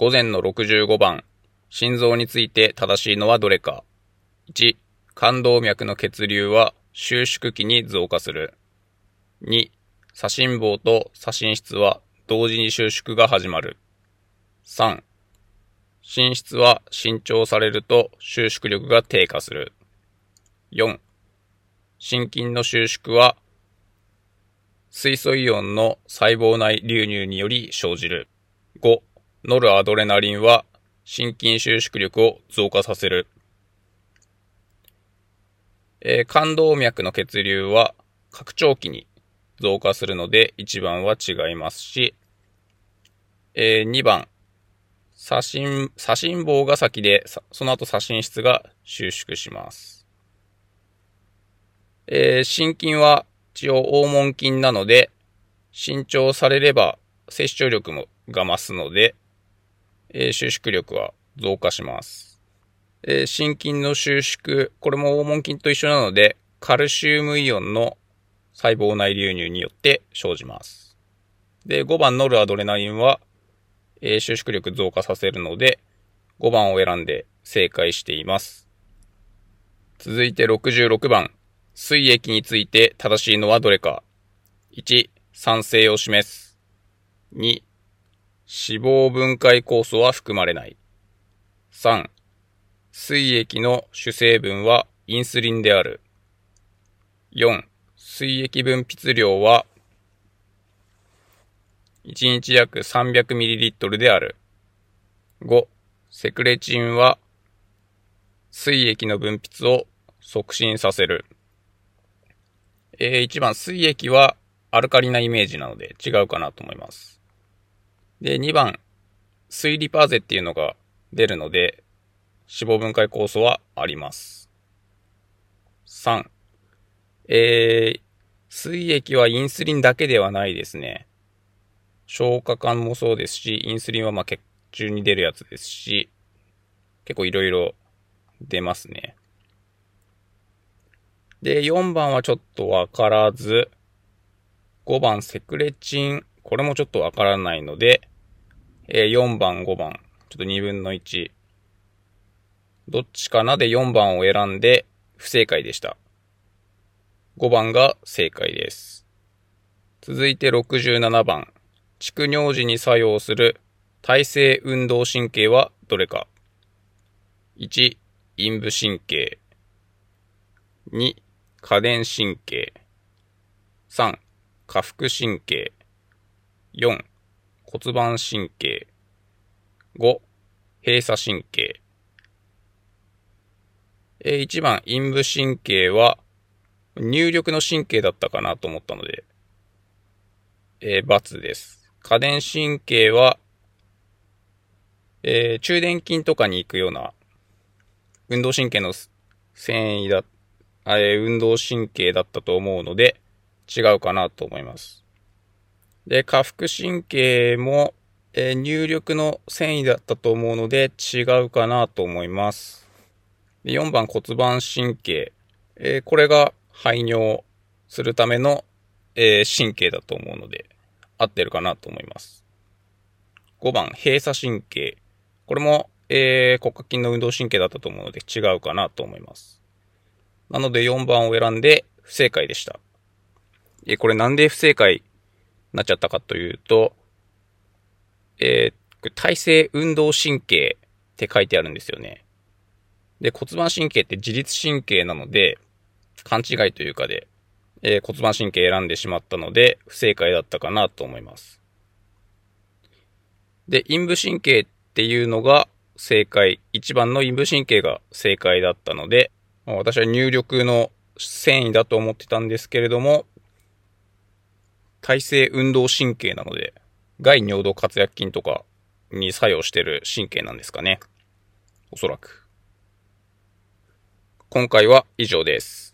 午前の65番、心臓について正しいのはどれか。1、冠動脈の血流は収縮期に増加する。2、左心房と左心室は同時に収縮が始まる。3、心室は伸長されると収縮力が低下する。4、心筋の収縮は水素イオンの細胞内流入により生じる。5、ノルアドレナリンは心筋収縮力を増加させる。えー、冠動脈の血流は拡張期に増加するので1番は違いますし、えー、2番、左心、左心房が先で、その後左心室が収縮します。えー、心筋は一応黄門筋なので、伸長されれば接触力もが増すので、え、収縮力は増加します。え、心筋の収縮、これも黄門筋と一緒なので、カルシウムイオンの細胞内流入によって生じます。で、5番ノルアドレナリンは、え、収縮力増加させるので、5番を選んで正解しています。続いて66番。水液について正しいのはどれか。1、酸性を示す。2、脂肪分解酵素は含まれない。3、水液の主成分はインスリンである。4、水液分泌量は1日約 300ml である。5、セクレチンは水液の分泌を促進させる。えー、1番、水液はアルカリなイメージなので違うかなと思います。で、2番、水リパーゼっていうのが出るので、脂肪分解酵素はあります。3、えー、水液はインスリンだけではないですね。消化管もそうですし、インスリンはま血中に出るやつですし、結構いろいろ出ますね。で、4番はちょっとわからず、5番セクレチン、これもちょっとわからないので、えー、4番、5番、ちょっと2分の1。どっちかな？で4番を選んで不正解でした。5番が正解です。続いて67番。蓄尿時に作用する体性運動神経はどれか ?1、陰部神経。2、下電神経。3、下腹神経。4、骨盤神経。5、閉鎖神経。えー、1番、陰部神経は、入力の神経だったかなと思ったので、えー、×です。下電神経は、えー、中電筋とかに行くような、運動神経の繊維だえ運動神経だったと思うので、違うかなと思います。で、下腹神経も、えー、入力の繊維だったと思うので、違うかなと思います。で4番骨盤神経。えー、これが排尿するための、えー、神経だと思うので、合ってるかなと思います。5番閉鎖神経。これも、え、骨格筋の運動神経だったと思うので違うかなと思います。なので4番を選んで不正解でした。え、これなんで不正解なっちゃったかというと、えー、体制運動神経って書いてあるんですよね。で、骨盤神経って自律神経なので、勘違いというかで、えー、骨盤神経選んでしまったので、不正解だったかなと思います。で、陰部神経っていうのが正解。1番の陰部神経が正解だったので、私は入力の繊維だと思ってたんですけれども、体制運動神経なので、外尿道活躍筋とかに作用してる神経なんですかね。おそらく。今回は以上です。